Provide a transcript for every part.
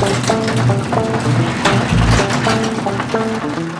Thank you.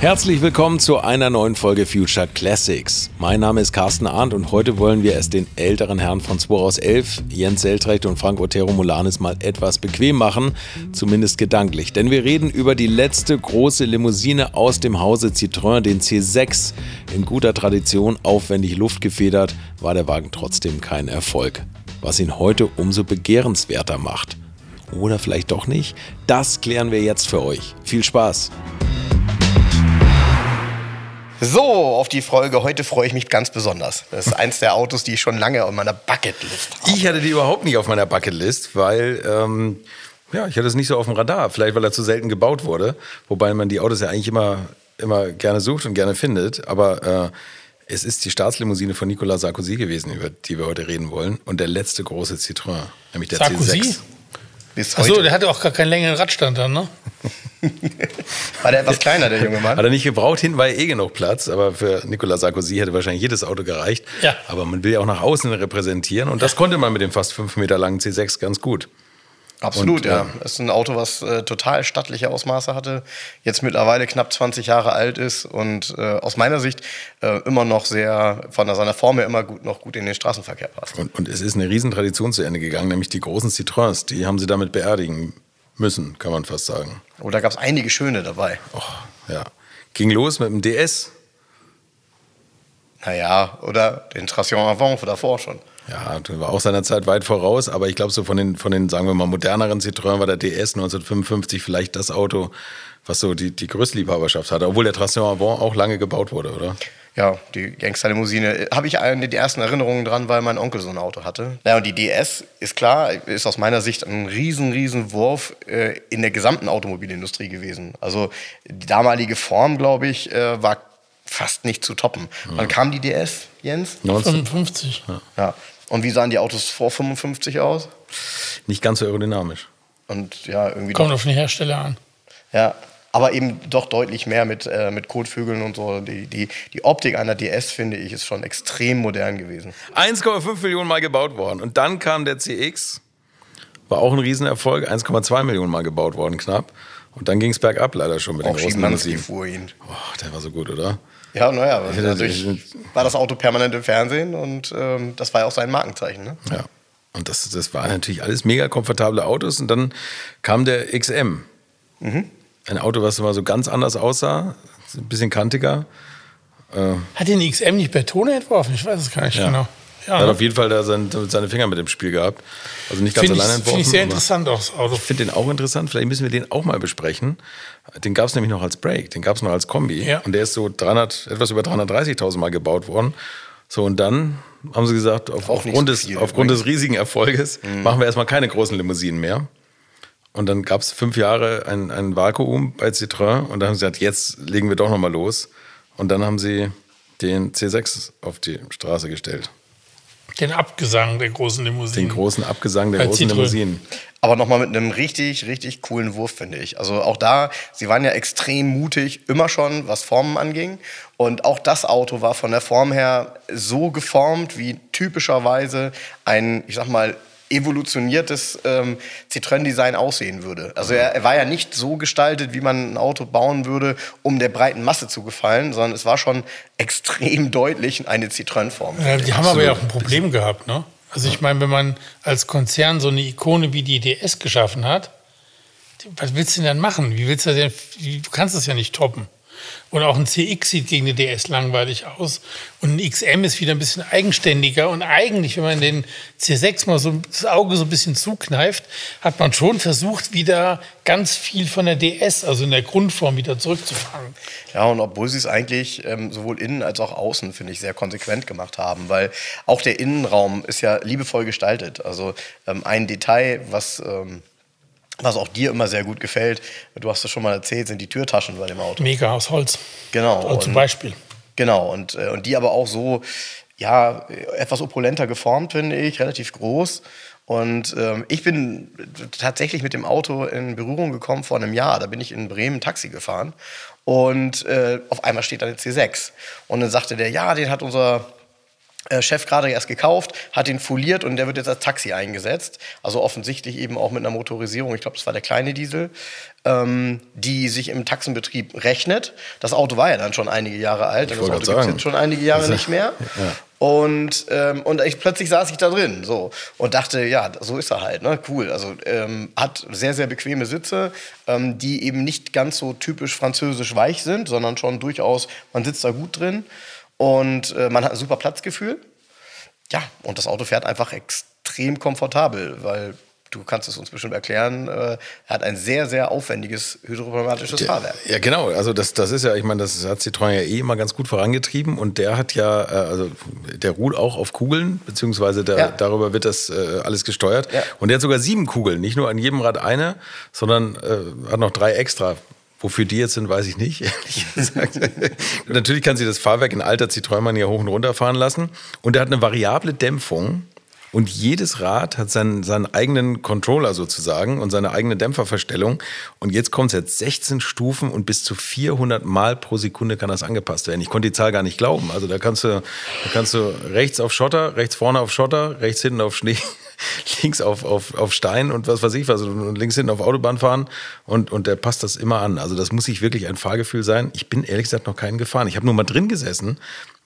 Herzlich willkommen zu einer neuen Folge Future Classics. Mein Name ist Carsten Arndt und heute wollen wir es den älteren Herren von 2 aus 11, Jens Seltrecht und Frank Otero Molanis mal etwas bequem machen, zumindest gedanklich. Denn wir reden über die letzte große Limousine aus dem Hause Citroën, den C6. In guter Tradition aufwendig luftgefedert, war der Wagen trotzdem kein Erfolg. Was ihn heute umso begehrenswerter macht. Oder vielleicht doch nicht? Das klären wir jetzt für euch. Viel Spaß! So, auf die Folge. Heute freue ich mich ganz besonders. Das ist eins der Autos, die ich schon lange auf meiner Bucketlist habe. Ich hatte die überhaupt nicht auf meiner Bucketlist, weil ähm, ja, ich hatte es nicht so auf dem Radar. Vielleicht, weil er zu selten gebaut wurde. Wobei man die Autos ja eigentlich immer, immer gerne sucht und gerne findet. Aber äh, es ist die Staatslimousine von Nicolas Sarkozy gewesen, über die wir heute reden wollen. Und der letzte große Citroën, nämlich der Sarkozy? C6. Bis heute. Achso, der hatte auch gar keinen längeren Radstand dann, ne? War der etwas kleiner, der junge Hat Mann? er nicht gebraucht, hinten war ja eh genug Platz, aber für Nicolas Sarkozy hätte wahrscheinlich jedes Auto gereicht. Ja. Aber man will ja auch nach außen repräsentieren und das konnte man mit dem fast fünf Meter langen C6 ganz gut. Absolut, Und, ja. Das ist ein Auto, was äh, total stattliche Ausmaße hatte, jetzt mittlerweile knapp 20 Jahre alt ist und äh, aus meiner Sicht äh, immer noch sehr, von seiner Form her immer gut, noch gut in den Straßenverkehr passt. Und, und es ist eine Riesentradition zu Ende gegangen, nämlich die großen Citroëns, die haben sie damit beerdigen müssen, kann man fast sagen. Oh, da gab es einige schöne dabei. Oh, ja. Ging los mit dem DS. Naja, oder den Traction Avant davor schon. Ja, der war auch seiner Zeit weit voraus, aber ich glaube, so von den, von den, sagen wir mal, moderneren Citroën war der DS 1955 vielleicht das Auto, was so die, die größte Liebhaberschaft hatte, obwohl der Traction Avant auch lange gebaut wurde, oder? Ja, die Gangsterlimousine. Habe ich eine, die ersten Erinnerungen dran, weil mein Onkel so ein Auto hatte. Ja, und die DS ist klar, ist aus meiner Sicht ein riesen, riesen Wurf äh, in der gesamten Automobilindustrie gewesen. Also die damalige Form, glaube ich, äh, war fast nicht zu toppen. Wann kam die DS, Jens? 19, 55. Ja. Und wie sahen die Autos vor 55 aus? nicht ganz so aerodynamisch. Und ja, irgendwie Kommt doch, auf den Hersteller an. ja, aber eben doch deutlich mehr mit, äh, mit Kotflügeln und so. Die, die, die Optik einer DS, finde ich, ist schon extrem modern gewesen. 1,5 Millionen Mal gebaut worden. Und dann kam der CX, war auch ein Riesenerfolg, 1,2 Millionen Mal gebaut worden, knapp. Und dann ging es bergab leider schon mit Auch den großen Schimanski fuhr ihn. Oh, der war so gut, oder? Ja, naja, natürlich- war das Auto permanent im Fernsehen und ähm, das war ja auch sein Markenzeichen. Ne? Ja. Und das, das waren natürlich alles mega komfortable Autos. Und dann kam der XM. Ein Auto, was immer so ganz anders aussah, ein bisschen kantiger. Hat den XM nicht Bertone entworfen? Ich weiß es gar nicht Ja. genau. Er hat Ja, auf jeden Fall da sein, seine Finger mit dem Spiel gehabt. Also nicht ganz finde ich, alleine entworfen. find ich sehr interessant auch, Auto. Ich finde den auch interessant. Vielleicht müssen wir den auch mal besprechen. Den gab es nämlich noch als Break. Den gab es noch als Kombi. Ja. Und der ist so 300, etwas über 330.000 Mal gebaut worden. So, und dann haben sie gesagt, auf, aufgrund, so des, aufgrund des riesigen Erfolges machen wir erstmal keine großen Limousinen mehr. Und dann gab es fünf Jahre ein, ein Vakuum bei Citroën. Und dann haben sie gesagt, jetzt legen wir doch noch mal los. Und dann haben sie den C6 auf die Straße gestellt. Den Abgesang der großen Limousinen. Den großen Abgesang der Bei großen. Limousinen. Aber nochmal mit einem richtig, richtig coolen Wurf, finde ich. Also auch da, sie waren ja extrem mutig, immer schon, was Formen anging. Und auch das Auto war von der Form her so geformt, wie typischerweise ein, ich sag mal, evolutioniertes ähm, Citroën-Design aussehen würde. Also er, er war ja nicht so gestaltet, wie man ein Auto bauen würde, um der breiten Masse zu gefallen, sondern es war schon extrem deutlich eine Citroën-Form. Ja, die haben aber ja auch ein Problem gehabt, ne? Also ich meine, wenn man als Konzern so eine Ikone wie die DS geschaffen hat, was willst du denn dann machen? Wie willst du denn, wie- du kannst das ja nicht toppen. Und auch ein CX sieht gegen eine DS langweilig aus. Und ein XM ist wieder ein bisschen eigenständiger. Und eigentlich, wenn man den C6 mal so das Auge so ein bisschen zukneift, hat man schon versucht, wieder ganz viel von der DS, also in der Grundform, wieder zurückzufangen. Ja, und obwohl sie es eigentlich ähm, sowohl innen als auch außen, finde ich, sehr konsequent gemacht haben, weil auch der Innenraum ist ja liebevoll gestaltet. Also ähm, ein Detail, was. Ähm, was auch dir immer sehr gut gefällt, du hast es schon mal erzählt, sind die Türtaschen bei dem Auto. Mega aus Holz. Genau. Also zum Beispiel. Genau, und, äh, und die aber auch so, ja, etwas opulenter geformt, finde ich, relativ groß. Und ähm, ich bin tatsächlich mit dem Auto in Berührung gekommen vor einem Jahr. Da bin ich in Bremen Taxi gefahren und äh, auf einmal steht da eine C6. Und dann sagte der, ja, den hat unser Chef gerade erst gekauft, hat ihn foliert und der wird jetzt als Taxi eingesetzt. Also offensichtlich eben auch mit einer Motorisierung. Ich glaube, das war der kleine Diesel, ähm, die sich im Taxenbetrieb rechnet. Das Auto war ja dann schon einige Jahre alt. Ich das Auto gibt sagen. jetzt schon einige Jahre Also, nicht mehr. ja. Und, ähm, und ich, plötzlich saß ich da drin so, und dachte, ja, so ist er halt. Ne? Cool. Also ähm, hat sehr, sehr bequeme Sitze, ähm, die eben nicht ganz so typisch französisch weich sind, sondern schon durchaus, man sitzt da gut drin. Und äh, man hat ein super Platzgefühl. Ja, und das Auto fährt einfach extrem komfortabel, weil du kannst es uns bestimmt erklären, äh, hat ein sehr, sehr aufwendiges hydropneumatisches Fahrwerk. Ja, genau. Also das, das ist ja, ich meine, das hat Citroën ja eh immer ganz gut vorangetrieben und der hat ja, äh, also der ruht auch auf Kugeln, beziehungsweise der, Ja. darüber wird das äh, alles gesteuert. Ja. Und der hat sogar sieben Kugeln, nicht nur an jedem Rad eine, sondern äh, hat noch drei extra. Wofür die jetzt sind, weiß ich nicht, ehrlich gesagt. natürlich kann sie das Fahrwerk in alter Citroën-Manier hoch und runter fahren lassen. Und er hat eine variable Dämpfung. Und jedes Rad hat seinen, seinen eigenen Controller sozusagen und seine eigene Dämpferverstellung. Und jetzt kommt es jetzt 16 Stufen und bis zu 400 Mal pro Sekunde kann das angepasst werden. Ich konnte die Zahl gar nicht glauben. Also da kannst du, da kannst du rechts auf Schotter, rechts vorne auf Schotter, rechts hinten auf Schnee, links auf, auf, auf Stein und was weiß ich was und links hinten auf Autobahn fahren und, und der passt das immer an. Also das muss sich wirklich ein Fahrgefühl sein. Ich bin ehrlich gesagt noch keinen gefahren. Ich habe nur mal drin gesessen,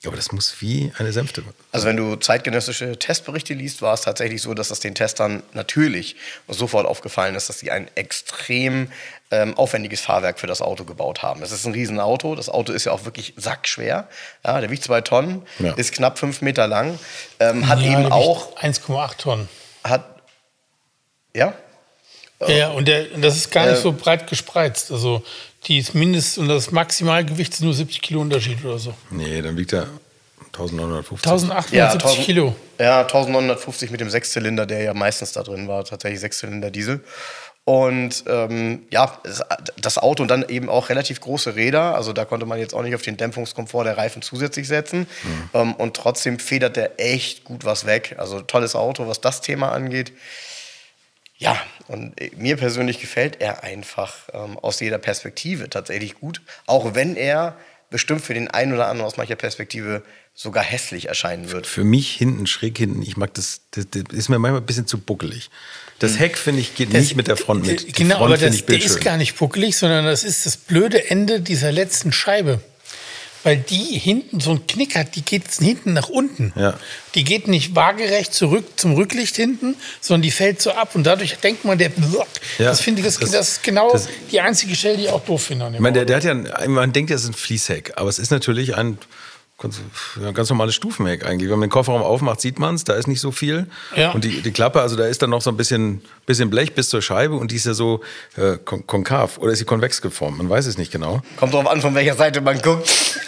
aber das muss wie eine Sänfte. Also wenn du zeitgenössische Testberichte liest, war es tatsächlich so, dass das den Testern natürlich sofort aufgefallen ist, dass sie ein extrem ähm, aufwendiges Fahrwerk für das Auto gebaut haben. Es ist ein Riesenauto. Das Auto ist ja auch wirklich sackschwer. Ja, der wiegt zwei Tonnen, Ja. ist knapp fünf Meter lang, ähm, hat Ja, eben auch, wiegt 1,8 Tonnen. Hat, ja, Ja, und der, das ist gar nicht Äh, so breit gespreizt. Also die ist Mindest- und das Maximalgewicht ist nur 70 Kilo Unterschied oder so. Nee, dann wiegt er 1950. 1870 Ja, 1000 Kilo. Ja, 1950 mit dem Sechszylinder, der ja meistens da drin war, tatsächlich Sechszylinder Diesel. Und ähm, ja, das Auto und dann eben auch relativ große Räder. Also da konnte man jetzt auch nicht auf den Dämpfungskomfort der Reifen zusätzlich setzen. Ähm, und trotzdem federt der echt gut was weg. Also tolles Auto, was das Thema angeht. Ja, und äh, mir persönlich gefällt er einfach ähm, aus jeder Perspektive tatsächlich gut. Auch wenn er bestimmt für den einen oder anderen aus mancher Perspektive sogar hässlich erscheinen wird. Für mich hinten, schräg hinten, ich mag das, das, das ist mir manchmal ein bisschen zu buckelig. Das Heck, finde ich, geht nicht mit der Front mit. Die Genau, Front aber das, der ist gar nicht puckelig, sondern das ist das blöde Ende dieser letzten Scheibe. Weil die hinten so ein Knick hat, die geht hinten nach unten. Ja. Die geht nicht waagerecht zurück zum Rücklicht hinten, sondern die fällt so ab. Und dadurch denkt man, der. Ja, das finde ich, das, das- das, ist genau das- die einzige Stelle, die ich auch doof finde. Ich meine, der, der hat ja, ein- man denkt, das ist ein Fließheck, aber es ist natürlich ein ganz, normales Stufenheck eigentlich. Wenn man den Kofferraum aufmacht, sieht man es, da ist nicht so viel. Ja. Und die, die Klappe, also da ist dann noch so ein bisschen, bisschen Blech bis zur Scheibe und die ist ja so äh, kon konkav oder ist sie konvex geformt, man weiß es nicht genau. Kommt drauf an, von welcher Seite man guckt.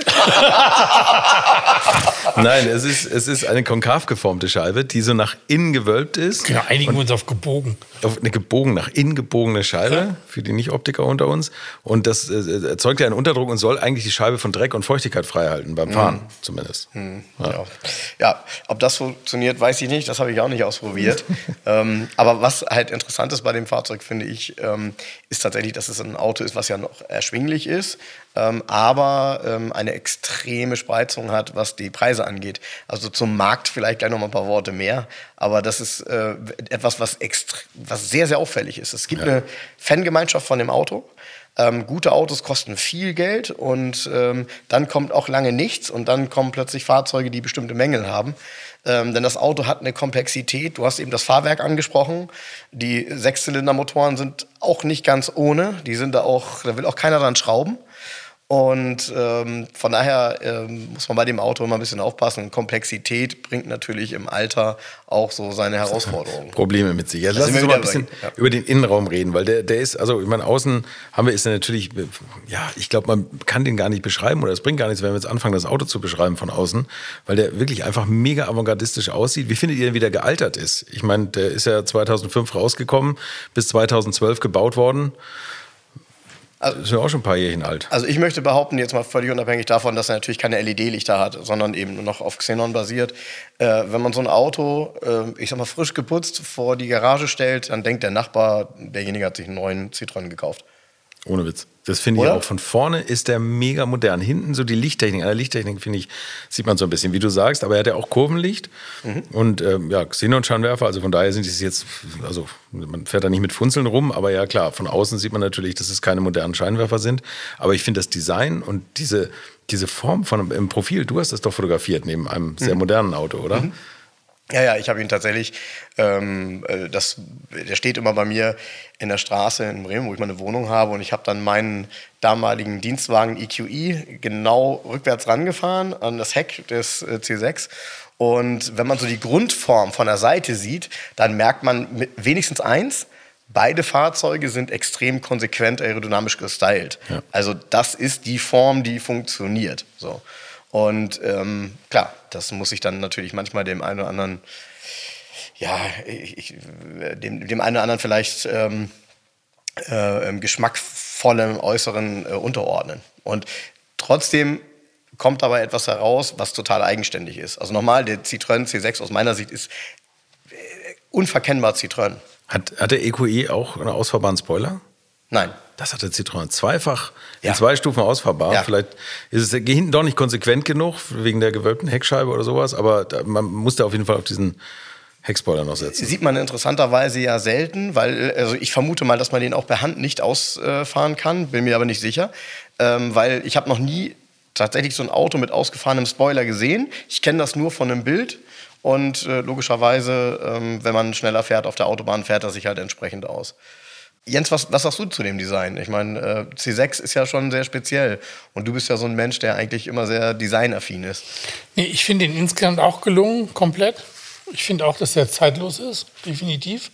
Nein, es ist, es ist eine konkav geformte Scheibe, die so nach innen gewölbt ist. Genau, einigen wir uns auf gebogen. auf eine gebogen, nach innen gebogene Scheibe für die Nicht-Optiker unter uns. Und das äh, erzeugt ja einen Unterdruck und soll eigentlich die Scheibe von Dreck und Feuchtigkeit frei halten, beim Fahren zumindest. Ja. ja, ob das funktioniert, weiß ich nicht. Das habe ich auch nicht ausprobiert. ähm, aber was halt interessant ist bei dem Fahrzeug, finde ich, ähm, ist tatsächlich, dass es ein Auto ist, was ja noch erschwinglich ist, ähm, aber ähm, eine extreme Spreizung hat, was die Preise angeht. Also zum Markt vielleicht gleich noch mal ein paar Worte mehr. Aber das ist äh, etwas, was, was sehr, sehr auffällig ist. Es gibt eine Fangemeinschaft von dem Auto. Ähm, gute Autos kosten viel Geld und ähm, dann kommt auch lange nichts und dann kommen plötzlich Fahrzeuge, die bestimmte Mängel haben. Ähm, denn das Auto hat eine Komplexität. Du hast eben das Fahrwerk angesprochen. Die Sechszylindermotoren sind auch nicht ganz ohne. Die sind da auch, da will auch keiner dran schrauben. Und ähm, von daher ähm, muss man bei dem Auto immer ein bisschen aufpassen. Komplexität bringt natürlich im Alter auch so seine Herausforderungen. Probleme mit sich. Jetzt lass uns mal ein bisschen ja. über den Innenraum reden, weil der, der ist, also ich meine, außen haben wir, ist er natürlich, ja, ich glaube, man kann den gar nicht beschreiben oder es bringt gar nichts, wenn wir jetzt anfangen, das Auto zu beschreiben von außen, weil der wirklich einfach mega avantgardistisch aussieht. Wie findet ihr denn, wie der gealtert ist? Ich meine, der ist ja 2005 rausgekommen, bis 2012 gebaut worden. Also, das ist ja auch schon ein paar Jährchen alt. Also ich möchte behaupten, jetzt mal völlig unabhängig davon, dass er natürlich keine LED-Lichter hat, sondern eben nur noch auf Xenon basiert. Äh, wenn man so ein Auto, äh, ich sag mal frisch geputzt, vor die Garage stellt, dann denkt der Nachbar, derjenige hat sich einen neuen Citroën gekauft. Ohne Witz. Das finde ich auch. Von vorne ist der mega modern. Hinten so die Lichttechnik. An der Lichttechnik, finde ich, sieht man so ein bisschen, wie du sagst. Aber er hat ja auch Kurvenlicht mhm. und ähm, ja, Xenon-Scheinwerfer. Also von daher sind es jetzt, also man fährt da nicht mit Funzeln rum. Aber ja, klar, von außen sieht man natürlich, dass es keine modernen Scheinwerfer sind. Aber ich finde das Design und diese, diese Form von im Profil, du hast das doch fotografiert neben einem sehr mhm. modernen Auto, oder? Mhm. Ja, ja, ich habe ihn tatsächlich, ähm, äh, das, der steht immer bei mir in der Straße in Bremen, wo ich meine Wohnung habe und ich habe dann meinen damaligen Dienstwagen EQE e genau rückwärts rangefahren an das Heck des äh, C6 und wenn man so die Grundform von der Seite sieht, dann merkt man wenigstens eins, Beide Fahrzeuge sind extrem konsequent aerodynamisch gestylt. Ja. Also das ist die Form, die funktioniert. So. Und ähm, klar, das muss ich dann natürlich manchmal dem einen oder anderen, ja, ich, dem, dem einen oder anderen vielleicht ähm, äh, geschmackvollem Äußeren äh, unterordnen. Und trotzdem kommt aber etwas heraus, was total eigenständig ist. Also nochmal, der Citroën C6 aus meiner Sicht ist äh, unverkennbar Citroën. Hat, hat der EQE auch einen ausfahrbaren Spoiler? Nein. Das hat der Citroën zweifach ja. in zwei Stufen ausfahrbar. Ja. Vielleicht ist es hinten doch nicht konsequent genug wegen der gewölbten Heckscheibe oder sowas, aber man muss da auf jeden Fall auf diesen Heckspoiler noch setzen. Sieht man interessanterweise ja selten, weil also ich vermute mal, dass man den auch per Hand nicht ausfahren kann, bin mir aber nicht sicher, ähm, weil ich habe noch nie tatsächlich so ein Auto mit ausgefahrenem Spoiler gesehen. Ich kenne das nur von einem Bild und äh, logischerweise, ähm, wenn man schneller fährt auf der Autobahn, fährt er sich halt entsprechend aus. Jens, was, was sagst du zu dem Design? Ich meine, äh, C6 ist ja schon sehr speziell und du bist ja so ein Mensch, der eigentlich immer sehr designaffin ist. Nee, ich finde ihn insgesamt auch gelungen, komplett. Ich finde auch, dass er zeitlos ist, definitiv.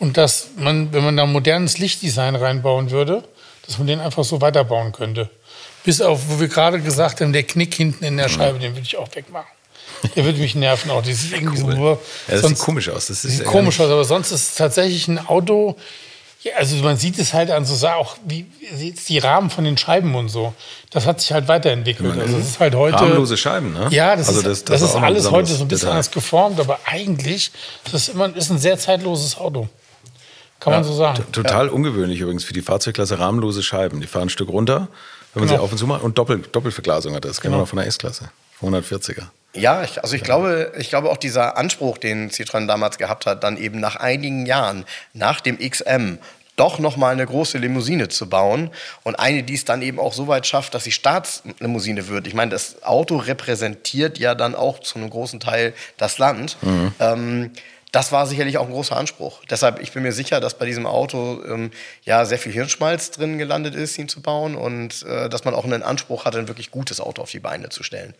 Und dass man, wenn man da modernes Lichtdesign reinbauen würde, dass man den einfach so weiterbauen könnte. Bis auf, wo wir gerade gesagt haben, der Knick hinten in der mhm. Scheibe, den würde ich auch wegmachen. Der würde mich nerven auch. Das sieht irgendwie cool. so. Ja, das sonst, sieht komisch aus. Das sieht komisch aus, aber sonst ist es tatsächlich ein Auto, ja, also man sieht es halt an so auch wie die Rahmen von den Scheiben und so. Das hat sich halt weiterentwickelt. Also es ist halt heute rahmenlose Scheiben, ne? Ja, das also ist, das, das, das ist alles heute so ein bisschen Detail. anders geformt, aber eigentlich ist es immer ist ein sehr zeitloses Auto. Kann ja, man so sagen. Total ja. ungewöhnlich übrigens für die Fahrzeugklasse rahmenlose Scheiben. Die fahren ein Stück runter, wenn man genau. sie auf und zu macht und Doppel, Doppelverglasung hat das. Genau, genau von der S-Klasse, 140er. Ja, ich, also ich glaube, ich glaube auch dieser Anspruch, den Citroën damals gehabt hat, dann eben nach einigen Jahren, nach dem XM, doch noch mal eine große Limousine zu bauen und eine, die es dann eben auch so weit schafft, dass sie Staatslimousine wird. Ich meine, das Auto repräsentiert ja dann auch zu einem großen Teil das Land. Mhm. Ähm, das war sicherlich auch ein großer Anspruch. Deshalb, ich bin mir sicher, dass bei diesem Auto ähm, ja sehr viel Hirnschmalz drin gelandet ist, ihn zu bauen und äh, dass man auch einen Anspruch hatte, ein wirklich gutes Auto auf die Beine zu stellen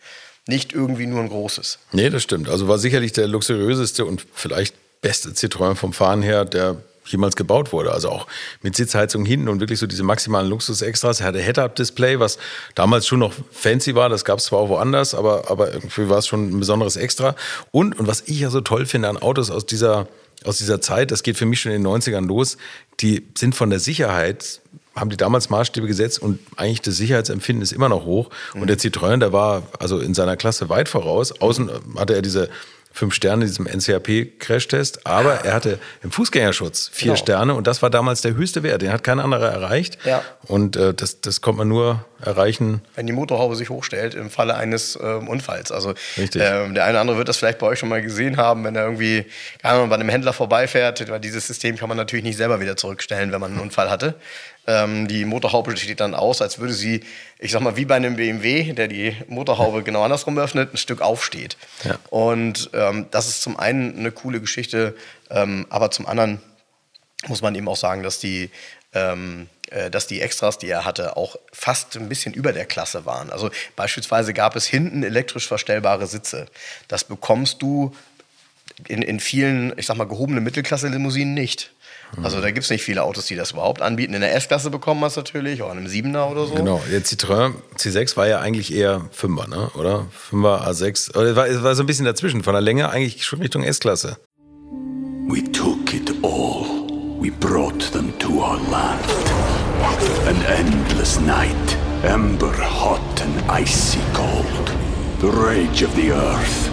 nicht irgendwie nur ein großes. Nee, das stimmt. Also war sicherlich der luxuriöseste und vielleicht beste Citroën vom Fahren her, der jemals gebaut wurde. Also auch mit Sitzheizung hinten und wirklich so diese maximalen Luxus-Extras. Er hatte Head-Up-Display, was damals schon noch fancy war. Das gab es zwar auch woanders, aber, aber irgendwie war es schon ein besonderes Extra. Und, und was ich ja so toll finde an Autos aus dieser, aus dieser Zeit, das geht für mich schon in den 90ern los, die sind von der Sicherheit haben die damals Maßstäbe gesetzt und eigentlich das Sicherheitsempfinden ist immer noch hoch. Mhm. Und der Citroën, der war also in seiner Klasse weit voraus. Außen hatte er diese fünf Sterne in diesem NCAP-Crashtest, aber er hatte im Fußgängerschutz vier genau. Sterne und das war damals der höchste Wert. Den hat kein anderer erreicht. Ja. Und äh, das, das konnte man nur erreichen. Wenn die Motorhaube sich hochstellt im Falle eines ähm, Unfalls. Also. Ähm, der eine oder andere wird das vielleicht bei euch schon mal gesehen haben, wenn er irgendwie keine Ahnung, bei einem Händler vorbeifährt, weil dieses System kann man natürlich nicht selber wieder zurückstellen, wenn man einen Unfall hatte. Ähm, die Motorhaube steht dann aus, als würde sie, ich sag mal, wie bei einem BMW, der die Motorhaube genau andersrum öffnet, ein Stück aufsteht. Ja. Und ähm, das ist zum einen eine coole Geschichte, ähm, aber zum anderen muss man eben auch sagen, dass die ähm, äh, dass die Extras, die er hatte, auch fast ein bisschen über der Klasse waren. Also beispielsweise gab es hinten elektrisch verstellbare Sitze. Das bekommst du in, in vielen, ich sag mal, gehobene Mittelklasse-Limousinen nicht. Also da gibt es nicht viele Autos, die das überhaupt anbieten. In der S-Klasse bekommen wir es natürlich, auch in einem 7er oder so. Genau, der Citroën C6 war ja eigentlich eher 5er, ne? oder? 5er, A6. Oder war, war so ein bisschen dazwischen, von der Länge eigentlich schon Richtung S-Klasse. We took it all. We brought them to our land. An endless night, ember hot and icy cold. The rage of the earth.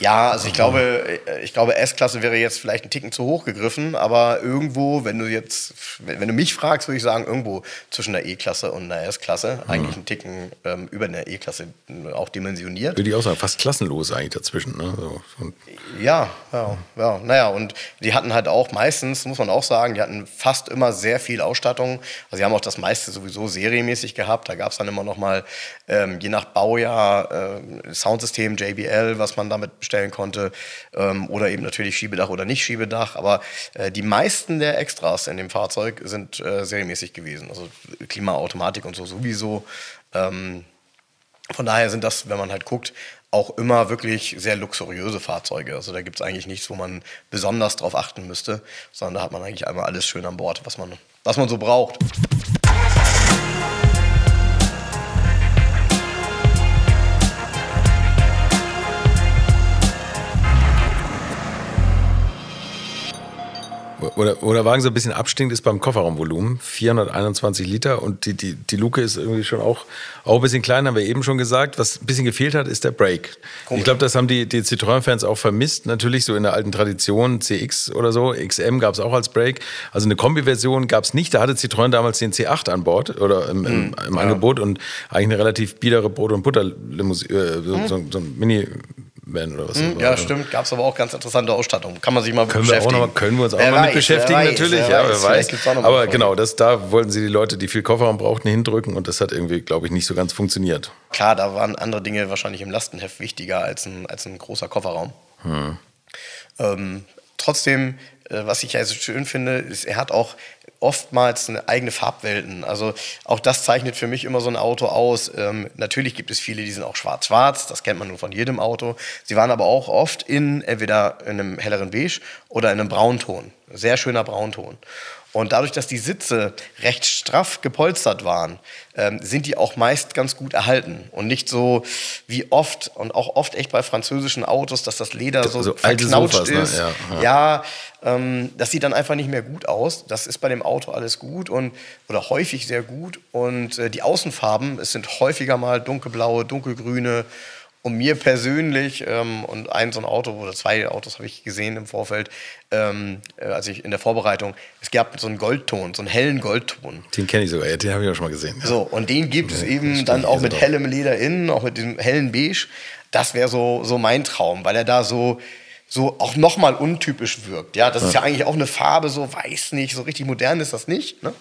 Ja, also ich glaube, ich glaube, S-Klasse wäre jetzt vielleicht ein Ticken zu hoch gegriffen, aber irgendwo, wenn du jetzt, wenn du mich fragst, würde ich sagen, irgendwo zwischen der E-Klasse und der S-Klasse, eigentlich ein Ticken ähm, über der E-Klasse auch dimensioniert. Würde ich auch sagen, fast klassenlos eigentlich dazwischen. Ne? So, Ja, ja, ja. Naja, und die hatten halt auch meistens, muss man auch sagen, die hatten fast immer sehr viel Ausstattung. Also sie haben auch das meiste sowieso serienmäßig gehabt. Da gab es dann immer noch mal, ähm, je nach Baujahr, äh, Soundsystem, JBL, was man damit bestellen konnte. Ähm, oder eben natürlich Schiebedach oder nicht Schiebedach. Aber äh, die meisten der Extras in dem Fahrzeug sind äh, serienmäßig gewesen. Also Klimaautomatik und so sowieso. Ähm, von daher sind das, wenn man halt guckt, auch immer wirklich sehr luxuriöse Fahrzeuge. Also da gibt es eigentlich nichts, wo man besonders drauf achten müsste, sondern da hat man eigentlich einmal alles schön an Bord, was man, was man so braucht. Oder, oder Wagen so ein bisschen abstinkt ist beim Kofferraumvolumen. 421 Liter und die, die, die Luke ist irgendwie schon auch, auch ein bisschen klein, haben wir eben schon gesagt. Was ein bisschen gefehlt hat, ist der Brake. Ich glaube, das haben die, die Citroën-Fans auch vermisst. Natürlich so in der alten Tradition, CX oder so. XM gab es auch als Brake. Also eine Kombi-Version gab es nicht. Da hatte Citroën damals den C8 an Bord oder im, im, im Angebot und eigentlich eine relativ biedere Brot- und Butter-Limousine, äh, so, so, so ein Mini- Van oder was. Hm, Ja, stimmt. Gab es aber auch ganz interessante Ausstattung. Kann man sich mal Können wir, auch beschäftigen. noch, können wir uns auch Wer mal mit weiß, beschäftigen, weiß, natürlich. wer ja, weiß. wer weiß. mal Aber genau, das, da wollten sie die Leute, die viel Kofferraum brauchten, hindrücken und das hat irgendwie, glaube ich, nicht so ganz funktioniert. Klar, da waren andere Dinge wahrscheinlich im Lastenheft wichtiger als ein, als ein großer Kofferraum. Ähm, trotzdem, äh, was ich also schön finde, ist, er hat auch oftmals eigene Farbwelten. Also auch das zeichnet für mich immer so ein Auto aus. Ähm, natürlich gibt es viele, die sind auch schwarz-schwarz, das kennt man nun von jedem Auto. Sie waren aber auch oft in entweder in einem helleren Beige oder in einem Braunton. Sehr schöner Braunton. Und dadurch, dass die Sitze recht straff gepolstert waren, ähm, sind die auch meist ganz gut erhalten. Und nicht so wie oft und auch oft echt bei französischen Autos, dass das Leder so, So verknautscht Sofas, ne? ist. Ja, ja. Ja, ähm, das sieht dann einfach nicht mehr gut aus. Das ist bei dem Auto alles gut und oder häufig sehr gut. Und äh, die Außenfarben, es sind häufiger mal dunkelblaue, dunkelgrüne. Und mir persönlich, ähm, und ein so ein Auto oder zwei Autos habe ich gesehen im Vorfeld, ähm, äh, als ich in der Vorbereitung, es gab so einen Goldton, so einen hellen Goldton. Den kenne ich sogar, ja, den habe ich auch schon mal gesehen. Ja. So, und den gibt es Ja, eben dann auch mit sind hellem Leder innen, auch mit diesem hellen Beige. Das wäre so, so mein Traum, weil er da so, so auch nochmal untypisch wirkt. Ja, das ist ja eigentlich auch eine Farbe, so weiß nicht, so richtig modern ist das nicht. Ne?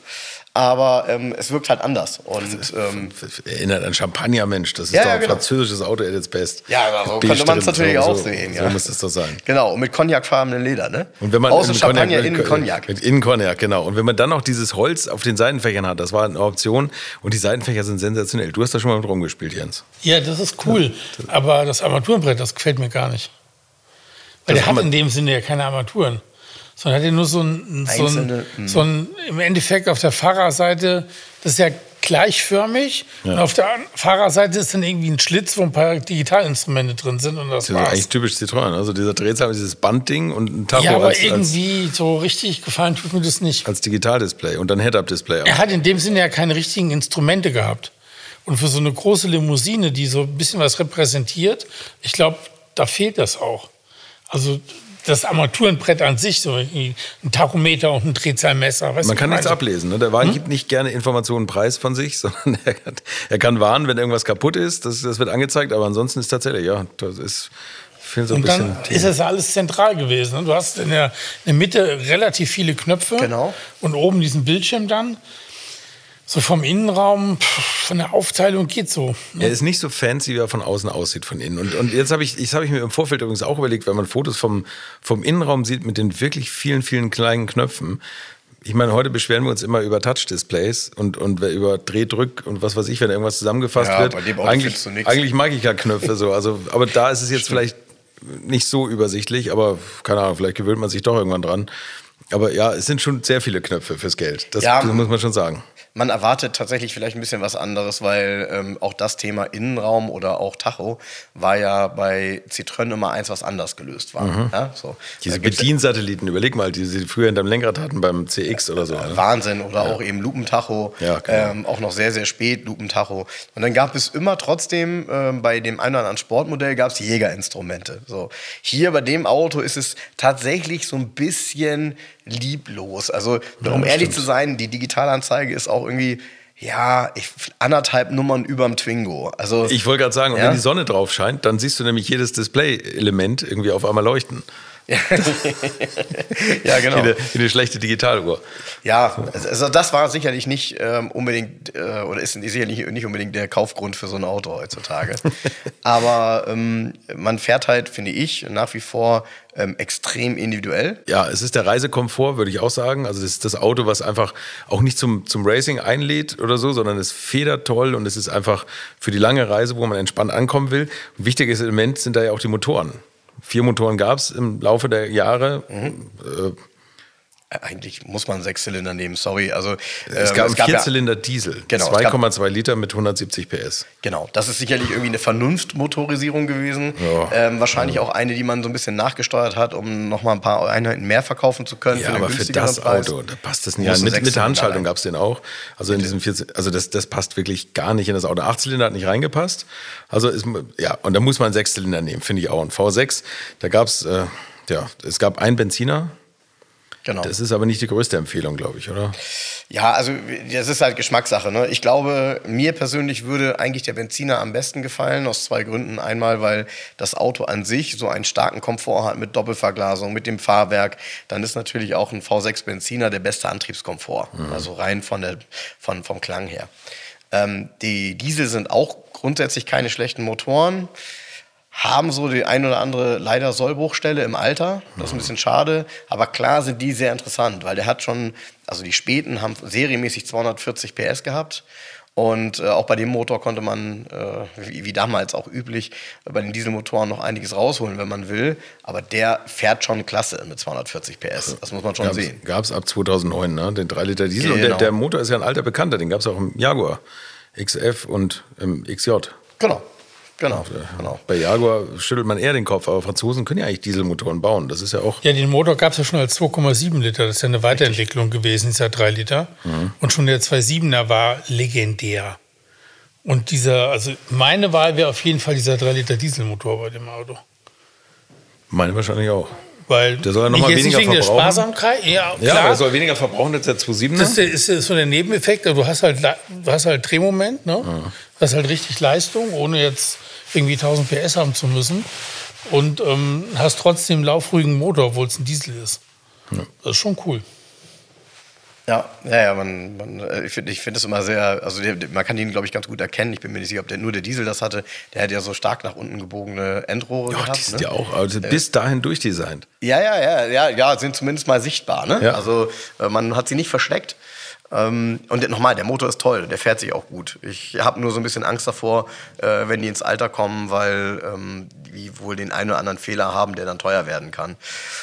Aber ähm, es wirkt halt anders. Und ähm, Erinnert an Champagner, Mensch. Das ist Ja, doch ein genau. französisches Auto at its best. ja, aber so Beige könnte man es natürlich so, auch so, sehen. So ja. muss es doch sein. Genau, und mit cognacfarbenen Leder, ne? Und wenn man Außen Champagner, Cognac- innen Cognac. Mit Innen Cognac, genau. Und wenn man dann noch dieses Holz auf den Seitenfächern hat, das war eine Option. Und die Seitenfächer sind sensationell. Du hast da schon mal mit rumgespielt, Jens. Ja, das ist cool. Aber das Armaturenbrett, das gefällt mir gar nicht. Weil Das der hat in dem Sinne ja keine Armaturen. Sondern hat ja nur so ein, so ein, so ein, im Endeffekt auf der Fahrerseite, das ist ja gleichförmig. Und auf der Fahrerseite ist dann irgendwie ein Schlitz, wo ein paar Digitalinstrumente drin sind und das Das ist eigentlich typisch Citroën. Also dieser Drehzahl, dieses Bandding und ein Tacho Ja, aber als, als, irgendwie so richtig gefallen tut mir das nicht. als Digitaldisplay und dann Head-Up-Display. Er hat in dem Sinne ja keine richtigen Instrumente gehabt. Und für so eine große Limousine, die so ein bisschen was repräsentiert, ich glaube, da fehlt das auch. Also das Armaturenbrett an sich, so ein Tachometer und ein Drehzahlmesser. Weißt Man du, kann nichts ich meine? ablesen. Ne? Der Wagen gibt nicht gerne Informationen preis von sich, sondern er kann, er kann warnen, wenn irgendwas kaputt ist. Das, das wird angezeigt, aber ansonsten ist tatsächlich, ja, das ist so ein und dann ist das alles zentral gewesen. ne? Du hast in der, in der Mitte relativ viele Knöpfe. Genau. Und oben diesen Bildschirm dann. So vom Innenraum, von der Aufteilung geht so. ne? Er ist nicht so fancy, wie er von außen aussieht, von innen. Und, und jetzt habe ich, das habe ich mir im Vorfeld übrigens auch überlegt, wenn man Fotos vom, vom Innenraum sieht mit den wirklich vielen, vielen kleinen Knöpfen. Ich meine, heute beschweren wir uns immer über Touch-Displays und, und über Drehdrück und was weiß ich, wenn irgendwas zusammengefasst Ja, wird. bei dem eigentlich, du nichts. eigentlich mag ich ja Knöpfe so. Also, aber da ist es jetzt vielleicht nicht so übersichtlich, aber keine Ahnung, vielleicht gewöhnt man sich doch irgendwann dran. Aber ja, es sind schon sehr viele Knöpfe fürs Geld. Das, Ja. das muss man schon sagen. Man erwartet tatsächlich vielleicht ein bisschen was anderes, weil ähm, auch das Thema Innenraum oder auch Tacho war ja bei Citroën immer eins, was anders gelöst war. Ja, so. Mhm. Diese ja- Bediensatelliten, überleg mal, die sie früher hinterm Lenkrad hatten beim CX oder so. ne? Wahnsinn oder auch eben Lupentacho, Ja, genau. ähm, auch noch sehr, sehr spät Lupentacho. Und dann gab es immer trotzdem ähm, bei dem einen oder anderen Sportmodell gab es Jägerinstrumente. So. Hier bei dem Auto ist es tatsächlich so ein bisschen lieblos. Also um ehrlich stimmt. zu sein, die Digitalanzeige ist auch irgendwie, ja, ich, anderthalb Nummern überm Twingo. Also Ich wollte gerade sagen, Ja? wenn die Sonne drauf scheint, dann siehst du nämlich jedes Display-Element irgendwie auf einmal leuchten. ja, genau. Wie, eine, wie eine schlechte Digitaluhr. Ja, also das war sicherlich nicht ähm, unbedingt äh, oder ist sicherlich nicht unbedingt der Kaufgrund für so ein Auto heutzutage. Aber ähm, man fährt halt, finde ich, nach wie vor ähm, extrem individuell. Ja, es ist der Reisekomfort, würde ich auch sagen. Also das ist das Auto, was einfach auch nicht zum, zum Racing einlädt oder so, sondern es federt toll und es ist einfach für die lange Reise, wo man entspannt ankommen will. Ein wichtiges Element sind da ja auch die Motoren. Vier Motoren gab es im Laufe der Jahre. Äh, Äh, Eigentlich muss man Sechszylinder nehmen, sorry. Also, Es ähm, gab einen ja- Vierzylinder Diesel, Genau, es gab- 2,2 Liter mit 170 PS. Genau, das ist sicherlich irgendwie eine Vernunftmotorisierung gewesen. Ja. Ähm, wahrscheinlich auch eine, die man so ein bisschen nachgesteuert hat, um noch mal ein paar Einheiten mehr verkaufen zu können. Ja, einen aber für das Preis. Auto, da passt das nicht. Ja, mit, mit der Handschaltung gab es den auch. Also in diesem 14, also das, das passt wirklich gar nicht in das Auto. Achtzylinder hat nicht reingepasst. Also ist, ja, und da muss man einen Sechszylinder nehmen, finde ich auch. Ein V6, da gab es, äh, ja, es gab einen Benziner. Genau. Das ist aber nicht die größte Empfehlung, glaube ich, oder? Ja, also das ist halt Geschmackssache. Ne? Ich glaube, mir persönlich würde eigentlich der Benziner am besten gefallen, aus zwei Gründen. Einmal, weil das Auto an sich so einen starken Komfort hat mit Doppelverglasung, mit dem Fahrwerk. Dann ist natürlich auch ein V6 Benziner der beste Antriebskomfort. Also rein von der, von, vom Klang her. Ähm, die Diesel sind auch grundsätzlich keine schlechten Motoren haben so die ein oder andere leider Sollbruchstelle im Alter. Das ist ein bisschen schade. Aber klar sind die sehr interessant, weil der hat schon, also die Späten haben serienmäßig 240 PS gehabt. Und äh, auch bei dem Motor konnte man, äh, wie, wie damals auch üblich, bei den Dieselmotoren noch einiges rausholen, wenn man will. Aber der fährt schon klasse mit 240 PS. Das muss man schon sehen. Gab es ab 2009, ne? Den 3 Liter Diesel. Und der, Genau. der Motor ist ja ein alter Bekannter, den gab es auch im Jaguar XF und im XJ. Genau, genau, genau. Bei Jaguar schüttelt man eher den Kopf, aber Franzosen können ja eigentlich Dieselmotoren bauen. Das ist ja auch. Ja, den Motor gab es ja schon als 2,7 Liter. Das ist ja eine Weiterentwicklung gewesen, dieser 3 Liter. Und schon der 2,7er war legendär. Und dieser, also meine Wahl wäre auf jeden Fall dieser 3 Liter Dieselmotor bei dem Auto. Meine wahrscheinlich auch. Weil Der soll ja noch mal weniger wegen der verbrauchen. Sparsamkeit, ja, Ja, klar. aber er soll weniger verbrauchen als der 2,7er. Das ist, der, ist der- so der Nebeneffekt. Also Du hast halt, du hast halt Drehmoment, ne? Du hast halt richtig Leistung, ohne jetzt irgendwie 1000 PS haben zu müssen. Und ähm, hast trotzdem einen laufruhigen Motor, obwohl es ein Diesel ist. Das ist schon cool. Ja, ja, ja, man, man, äh, ich finde ich find es immer sehr, also der, man kann ihn, glaube ich, ganz gut erkennen. Ich bin mir nicht sicher, ob der nur der Diesel das hatte. Der hat ja so stark nach unten gebogene Endrohre ja, gehabt. die sind ne? ja auch also bis dahin durchdesignt. Ja, ja, ja, ja, ja, sind zumindest mal sichtbar. Ne? Ja. Also äh, man hat sie nicht versteckt. Ähm, und nochmal, der Motor ist toll, der fährt sich auch gut. Ich habe nur so ein bisschen Angst davor, äh, wenn die ins Alter kommen, weil ähm, die wohl den einen oder anderen Fehler haben, der dann teuer werden kann.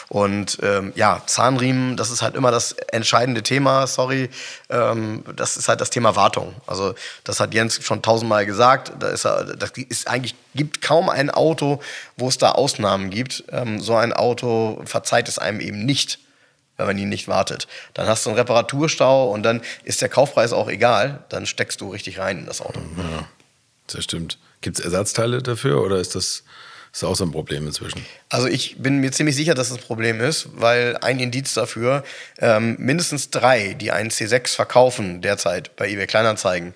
Und ähm, ja, Zahnriemen, das ist halt immer das entscheidende Thema, sorry. Das ist halt das Thema Wartung. Also das hat Jens schon tausendmal gesagt. Da ist er, das ist eigentlich gibt kaum ein Auto, wo es da Ausnahmen gibt. So ein Auto verzeiht es einem eben nicht wenn man ihn nicht wartet. Dann hast du einen Reparaturstau und dann ist der Kaufpreis auch egal. Dann steckst du richtig rein in das Auto. Ja, das stimmt. Gibt es Ersatzteile dafür oder ist das, ist das auch so ein Problem inzwischen? Also ich bin mir ziemlich sicher, dass das ein Problem ist, weil ein Indiz dafür, ähm, mindestens drei, die einen C6 verkaufen derzeit bei eBay Kleinanzeigen,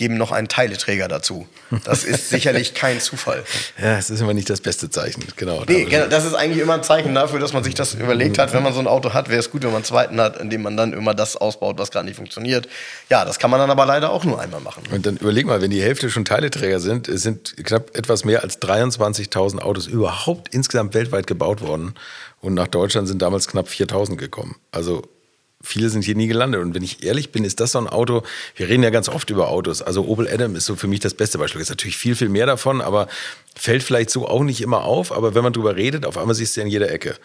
geben noch einen Teileträger dazu. Das ist sicherlich kein Zufall. Ja, es ist immer nicht das beste Zeichen, genau. Nee, genau, das ist eigentlich immer ein Zeichen dafür, dass man sich das überlegt hat. Wenn man so ein Auto hat, wäre es gut, wenn man einen zweiten hat, indem man dann immer das ausbaut, was gerade nicht funktioniert. Ja, das kann man dann aber leider auch nur einmal machen. Und dann überleg mal, wenn die Hälfte schon Teileträger sind, es sind knapp etwas mehr als 23.000 Autos überhaupt insgesamt weltweit gebaut worden. Und nach Deutschland sind damals knapp 4.000 gekommen. Also viele sind hier nie gelandet. Und wenn ich ehrlich bin, ist das so ein Auto, wir reden ja ganz oft über Autos. Also Opel Adam ist so für mich das beste Beispiel. Es ist natürlich viel, viel mehr davon, aber fällt vielleicht so auch nicht immer auf. Aber wenn man drüber redet, auf einmal siehst du ja in jeder Ecke.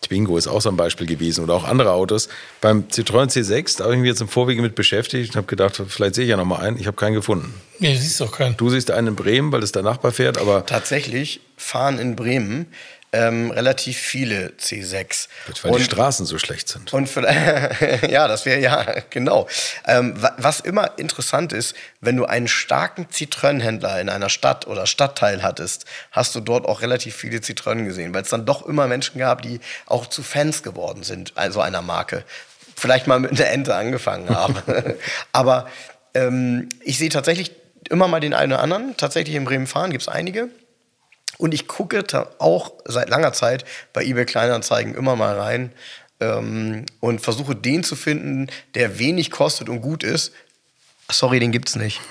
Twingo ist auch so ein Beispiel gewesen oder auch andere Autos. Beim Citroën C6, da habe ich mich jetzt im Vorwege mit beschäftigt und habe gedacht, vielleicht sehe ich ja noch mal einen. Ich habe keinen gefunden. Nee, du siehst doch keinen. Du siehst einen in Bremen, weil es der Nachbar fährt, aber Tatsächlich fahren in Bremen ähm, relativ viele C6. weil die Und- Straßen so schlecht sind. Und ja, das wäre ja, genau. Ähm, wa- was immer interessant ist, wenn du einen starken Zitrönenhändler in einer Stadt oder Stadtteil hattest, hast du dort auch relativ viele Zitrönen gesehen, weil es dann doch immer Menschen gab, die auch zu Fans geworden sind, also einer Marke. Vielleicht mal mit einer Ente angefangen haben. Aber ähm, ich sehe tatsächlich immer mal den einen oder anderen. Tatsächlich in Bremen fahren gibt es einige. Und ich gucke auch seit langer Zeit bei eBay Kleinanzeigen immer mal rein ähm, und versuche den zu finden, der wenig kostet und gut ist. Sorry, den gibt's nicht.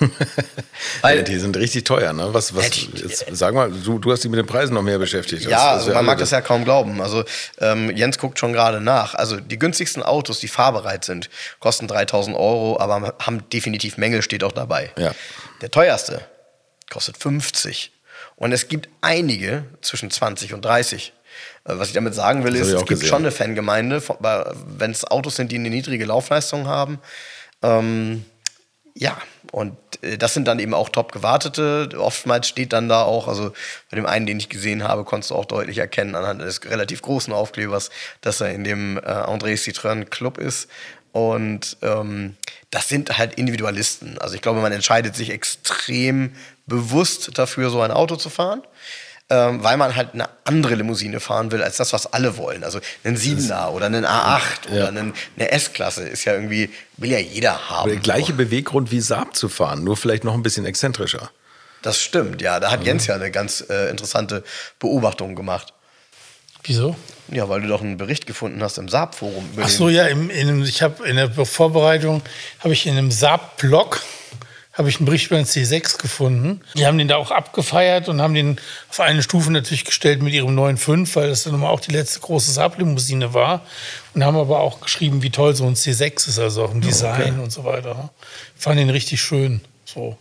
Ja, die sind richtig teuer, ne? Was, was, jetzt, sag mal, du, du hast dich mit den Preisen noch mehr beschäftigt. Das- ja, das also man mag das ja kaum glauben. Also ähm, Jens guckt schon gerade nach. Also die günstigsten Autos, die fahrbereit sind, kosten 3000 Euro, aber haben definitiv Mängel, steht auch dabei. Ja. Der teuerste kostet 50. Und es gibt einige zwischen 20 und 30. Äh, Was ich damit sagen will, ist, es gibt gesehen. schon eine Fangemeinde, wenn es Autos sind, die eine niedrige Laufleistung haben. Ähm, ja, und äh, das sind dann eben auch top gewartete. Oftmals steht dann da auch, also bei dem einen, den ich gesehen habe, konntest du auch deutlich erkennen anhand des relativ großen Aufklebers, dass er in dem äh, André Citroën Club ist. Und ähm, das sind halt Individualisten. Also ich glaube, man entscheidet sich extrem bewusst dafür, so ein Auto zu fahren. Ähm, weil man halt eine andere Limousine fahren will, als das, was alle wollen. Also einen 7er oder einen A8 oder einen, eine S-Klasse ist ja irgendwie, will ja jeder haben. Aber der gleiche Beweggrund wie Saab zu fahren, nur vielleicht noch ein bisschen exzentrischer. Das stimmt, ja. Da hat Jens ja eine ganz äh, interessante Beobachtung gemacht. Wieso? Ja, weil du doch einen Bericht gefunden hast im Saab-Forum. Ach so, ja, im, in einem, ich habe in der Vorbereitung habe ich in einem Saab-Blog habe ich einen Bericht über den C6 gefunden. Die haben den da auch abgefeiert und haben den auf eine Stufe natürlich gestellt mit ihrem 9.5, weil das dann auch die letzte große Saab-Limousine war. Und haben aber auch geschrieben, wie toll so ein C6 ist, also auch im Design und so weiter. Ich fand den richtig schön. So.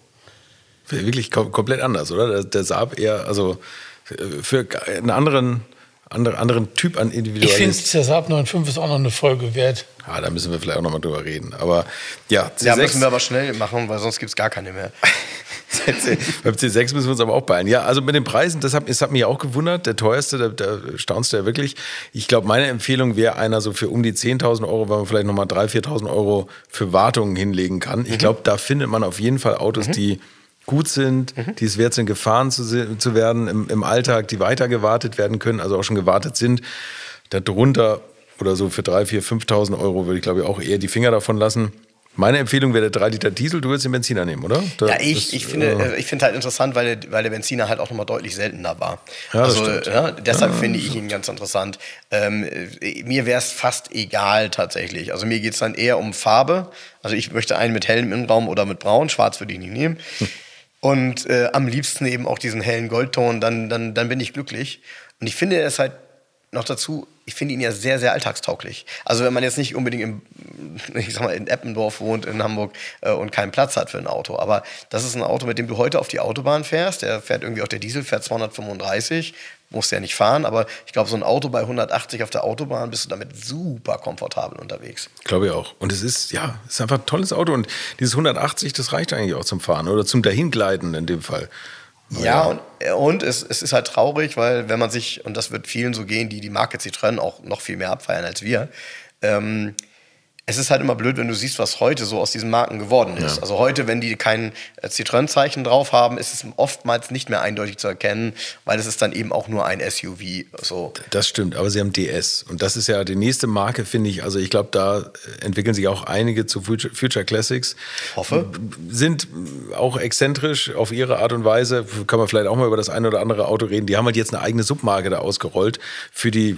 Wirklich kom komplett anders, oder? Der, der Saab eher, also äh, für einen anderen, andere, anderen Typ an Ich finde, der Saab 9.5 ist auch noch eine Folge wert. Ah, da müssen wir vielleicht auch nochmal drüber reden. Aber ja, Ja, C6 müssen wir aber schnell machen, weil sonst gibt es gar keine mehr. Beim C6 müssen wir uns aber auch beeilen. Ja, also mit den Preisen, das hat, das hat mich auch gewundert. Der teuerste, da, da staunst du ja wirklich. Ich glaube, meine Empfehlung wäre einer so für um die 10.000 Euro, weil man vielleicht nochmal 3.000, 4.000 Euro für Wartungen hinlegen kann. Ich glaube, da findet man auf jeden Fall Autos, die gut sind, die es wert sind, gefahren zu, zu werden im, im Alltag, die weiter gewartet werden können, also auch schon gewartet sind. Darunter oder so für 3.000, 4.000, 5.000 Euro würde ich glaube ich auch eher die Finger davon lassen. Meine Empfehlung wäre der 3 Liter Diesel, du würdest den Benziner nehmen, oder? Da- Ja, ich, das, ich finde äh, äh, ich finde halt interessant, weil, der- weil der Benziner halt auch nochmal deutlich seltener war. Ja, das also, ja, deshalb finde ich ihn ganz interessant. Ähm, äh, mir wäre es fast egal tatsächlich. Also mir geht es dann eher um Farbe. Also ich möchte einen mit hellem Innenraum oder mit braun. Schwarz würde ich nicht nehmen. Und äh, am liebsten eben auch diesen hellen Goldton, dann, dann, dann bin ich glücklich. Und ich finde es halt noch dazu, ich finde ihn ja sehr, sehr alltagstauglich. Also wenn man jetzt nicht unbedingt im, ich sag mal, in Eppendorf wohnt, in Hamburg äh, und keinen Platz hat für ein Auto. Aber das ist ein Auto, mit dem du heute auf die Autobahn fährst. Der fährt irgendwie auch der Diesel, fährt 235, musst ja nicht fahren. Aber ich glaube, so ein Auto bei 180 auf der Autobahn bist du damit super komfortabel unterwegs. Glaube ich auch. Und es ist, ja, es ist einfach ein tolles Auto. Und dieses 180, das reicht eigentlich auch zum Fahren oder zum Dahingleiten in dem Fall. Ja, und, äh, und es, es ist halt traurig, weil wenn man sich, und das wird vielen so gehen, die die Marke Citroën auch noch viel mehr abfeiern als wir, ähm, es ist halt immer blöd, wenn du siehst, was heute so aus diesen Marken geworden ist. Ja. Also heute, wenn die kein äh, Citroën-Zeichen drauf haben, ist es oftmals nicht mehr eindeutig zu erkennen, weil es ist dann eben auch nur ein SUV. So. Das stimmt, aber sie haben DS. Und das ist ja die nächste Marke, finde ich. Also ich glaube, da entwickeln sich auch einige zu Future, Future Classics. Hoffe. Sind auch exzentrisch auf ihre Art und Weise. Kann man vielleicht auch mal über das eine oder andere Auto reden. Die haben halt jetzt eine eigene Submarke da ausgerollt für die,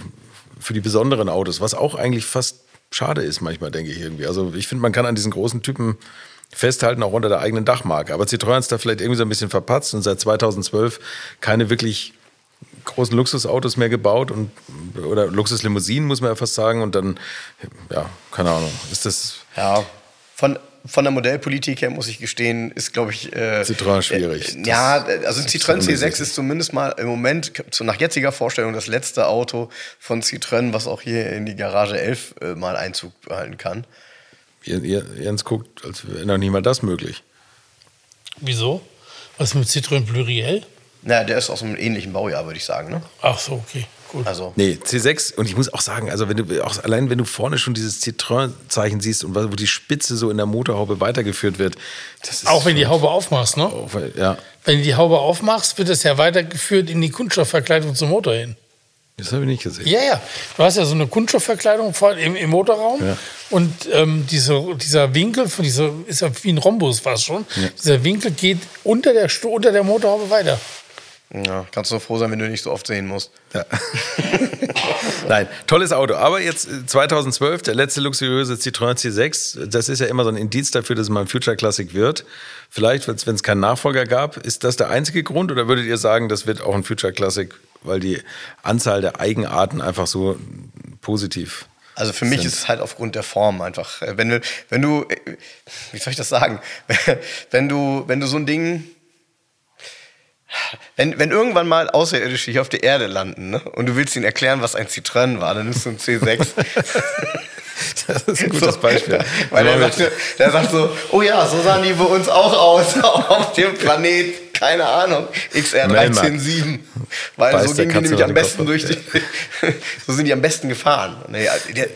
für die besonderen Autos, was auch eigentlich fast schade ist manchmal, denke ich irgendwie. Also ich finde, man kann an diesen großen Typen festhalten, auch unter der eigenen Dachmarke. Aber Citroën ist da vielleicht irgendwie so ein bisschen verpatzt und seit 2012 keine wirklich großen Luxusautos mehr gebaut und oder Luxuslimousinen, muss man ja fast sagen. Und dann, ja, keine Ahnung, ist das Ja, von, von der Modellpolitik her muss ich gestehen, ist, glaube ich. Äh, Citroën schwierig. Äh, ja, also ein Citroën ist C6 unbesiegt. ist zumindest mal im Moment, zu, nach jetziger Vorstellung, das letzte Auto von Citroën, was auch hier in die Garage 11 äh, mal Einzug halten kann. Jens guckt, als wäre noch nicht mal das möglich. Wieso? Was mit Citroën Pluriel? Naja, der ist aus einem ähnlichen Baujahr, würde ich sagen. Ne? Ach so, okay, gut. Also, Nee, C6, und ich muss auch sagen, also wenn du auch allein wenn du vorne schon dieses Citroën-Zeichen siehst und wo die Spitze so in der Motorhaube weitergeführt wird, das ist Auch wenn die Haube aufmachst, ne? auch, weil- ja, Wenn du die Haube aufmachst, wird das ja weitergeführt in die Kunststoffverkleidung zum Motor hin. das habe ich nicht gesehen. Ja, ja. Du hast ja so eine Kunststoffverkleidung vor, im, im Motorraum. Ja. Und ähm, diese, dieser Winkel von dieser ist ja wie ein Rhombus fast schon. Dieser Winkel geht unter der, unter der Motorhaube weiter. Ja, kannst du froh sein, wenn du nicht so oft sehen musst. Ja. Nein, tolles Auto. Aber jetzt äh, 2012, der letzte luxuriöse Citroën C6, das ist ja immer so ein Indiz dafür, dass es mal ein Future Classic wird. Vielleicht, wenn es keinen Nachfolger gab, ist das der einzige Grund oder würdet ihr sagen, das wird auch ein Future Classic, weil die Anzahl der Eigenarten einfach so positiv Also für mich sind. ist es halt aufgrund der Form einfach. äh, Wenn du, wenn du, äh, wie soll ich das sagen? Wenn du, wenn du so ein Ding, wenn, wenn irgendwann mal Außerirdische hier auf der Erde landen ne, und du willst ihnen erklären, was ein Citroën war, dann nimmst du ein C6. Das ist ein gutes Beispiel. Weil der sagt, der sagt so, oh ja, so sahen die bei uns auch aus auf dem Planet, keine Ahnung, XR Melmark. 137. Weil Beißt so gingen die nämlich am besten durch die, so sind die am besten gefahren. Nee, der,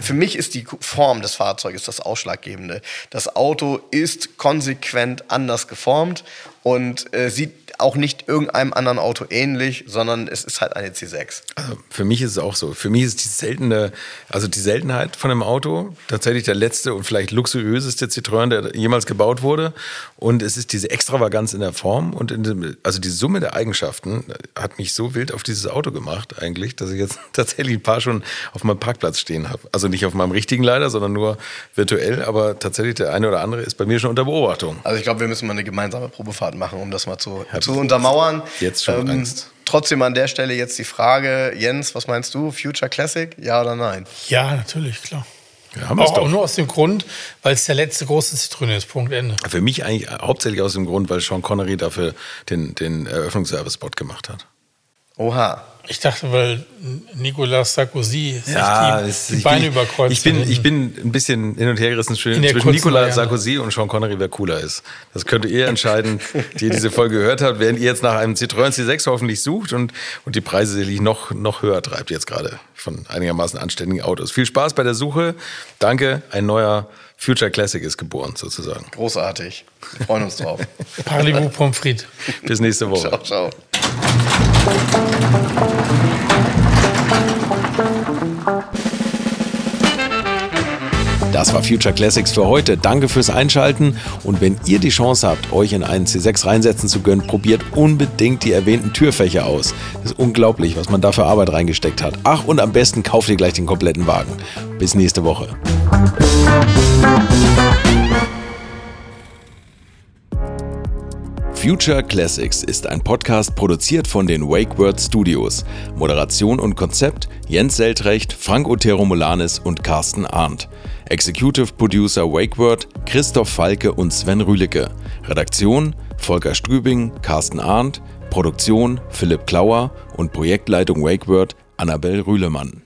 für mich ist die Form des Fahrzeuges das Ausschlaggebende. Das Auto ist konsequent anders geformt und äh, sieht auch nicht irgendeinem anderen Auto ähnlich, sondern es ist halt eine C6. Also für mich ist es auch so. Für mich ist die seltene, also die Seltenheit von einem Auto tatsächlich der letzte und vielleicht luxuriöseste Citroën, der jemals gebaut wurde. Und es ist diese Extravaganz in der Form und in dem, also die Summe der Eigenschaften hat mich so wild auf dieses Auto gemacht eigentlich, dass ich jetzt tatsächlich ein paar schon auf meinem Parkplatz stehen habe. Also nicht auf meinem richtigen leider, sondern nur virtuell. Aber tatsächlich der eine oder andere ist bei mir schon unter Beobachtung. Also ich glaube, wir müssen mal eine gemeinsame Probefahrt machen, um das mal zu, zu untermauern. jetzt schon Angst. Trotzdem an der Stelle jetzt die Frage, Jens, was meinst du? Future Classic? Ja oder nein? Ja, natürlich, klar. Ja, auch, doch. auch nur aus dem Grund, weil es der letzte große Zitrone ist. Punkt Ende. Für mich eigentlich hauptsächlich aus dem Grund, weil Sean Connery dafür den, den Eröffnungswerbespot gemacht hat. Oha. Ich dachte, weil Nicolas Sarkozy sich Ja, die, es- die ich Beine überkreuzt Ich bin, ich bin ein bisschen hin und her gerissen zwischen Nicolas. Sarkozy und Sean Connery, wer cooler ist. Das könnt ihr entscheiden, die ihr diese Folge gehört habt, während ihr jetzt nach einem Citroën C6 hoffentlich sucht und, und die Preise sicherlich noch, noch höher treibt jetzt gerade von einigermaßen anständigen Autos. Viel Spaß bei der Suche. Danke, ein neuer Future Classic ist geboren sozusagen. Großartig. Wir freuen uns drauf. Parlez-vous Pommes frites. Bis nächste Woche. ciao, ciao. Das war Future Classics für heute. Danke fürs Einschalten. Und wenn ihr die Chance habt, euch in einen C6 reinsetzen zu gönnen, probiert unbedingt die erwähnten Türfächer aus. Das ist unglaublich, was man da für Arbeit reingesteckt hat. Ach, und am besten kauft ihr gleich den kompletten Wagen. Bis nächste Woche. Future Classics ist ein Podcast produziert von den Wake Word Studios. Moderation und Konzept Jens Seltrecht, Frank Otero Molanis und Carsten Arndt. Executive Producer Wake Word Christoph Falke und Sven Rühlicke. Redaktion Volker Strübing, Carsten Arndt. Produktion Philipp Klauer und Projektleitung Wake Word Annabel Rühlemann.